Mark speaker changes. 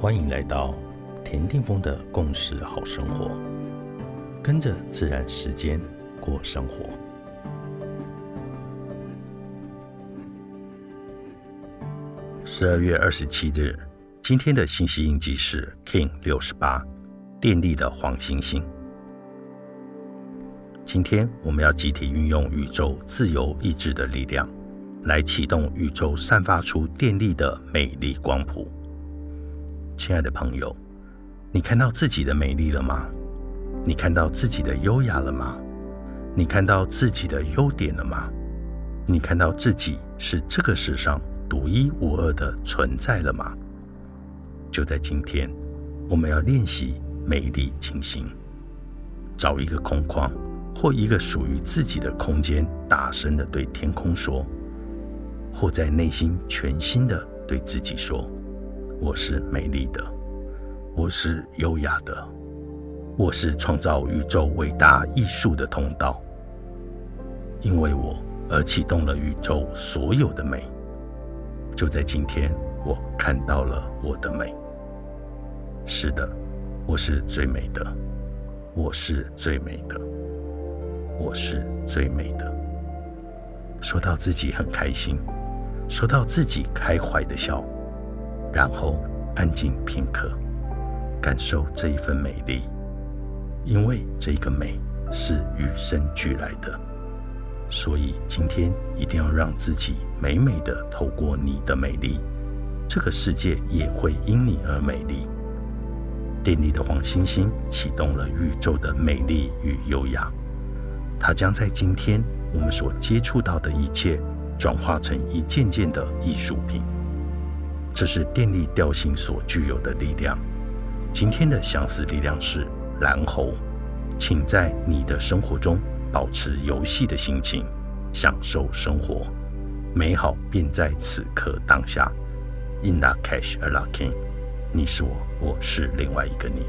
Speaker 1: 欢迎来到田定峰的共识好生活，跟着自然时间过生活。十二月二十七日，今天的信息印记是 King 六十八，电力的黄星星。今天我们要集体运用宇宙自由意志的力量，来启动宇宙散发出电力的美丽光谱。亲爱的朋友，你看到自己的美丽了吗？你看到自己的优雅了吗？你看到自己的优点了吗？你看到自己是这个世上独一无二的存在了吗？就在今天，我们要练习美丽清新，找一个空旷或一个属于自己的空间，大声的对天空说，或在内心全新的对自己说。我是美丽的，我是优雅的，我是创造宇宙伟大艺术的通道。因为我而启动了宇宙所有的美。就在今天，我看到了我的美。是的，我是最美的，我是最美的，我是最美的。说到自己很开心，说到自己开怀的笑。然后安静片刻，感受这一份美丽，因为这个美是与生俱来的，所以今天一定要让自己美美的透过你的美丽，这个世界也会因你而美丽。电力的黄星星启动了宇宙的美丽与优雅，它将在今天我们所接触到的一切转化成一件件的艺术品。这是电力调性所具有的力量。今天的相似力量是蓝猴，请在你的生活中保持游戏的心情，享受生活，美好便在此刻当下。In the cash, a lucky，你是我，我是另外一个你。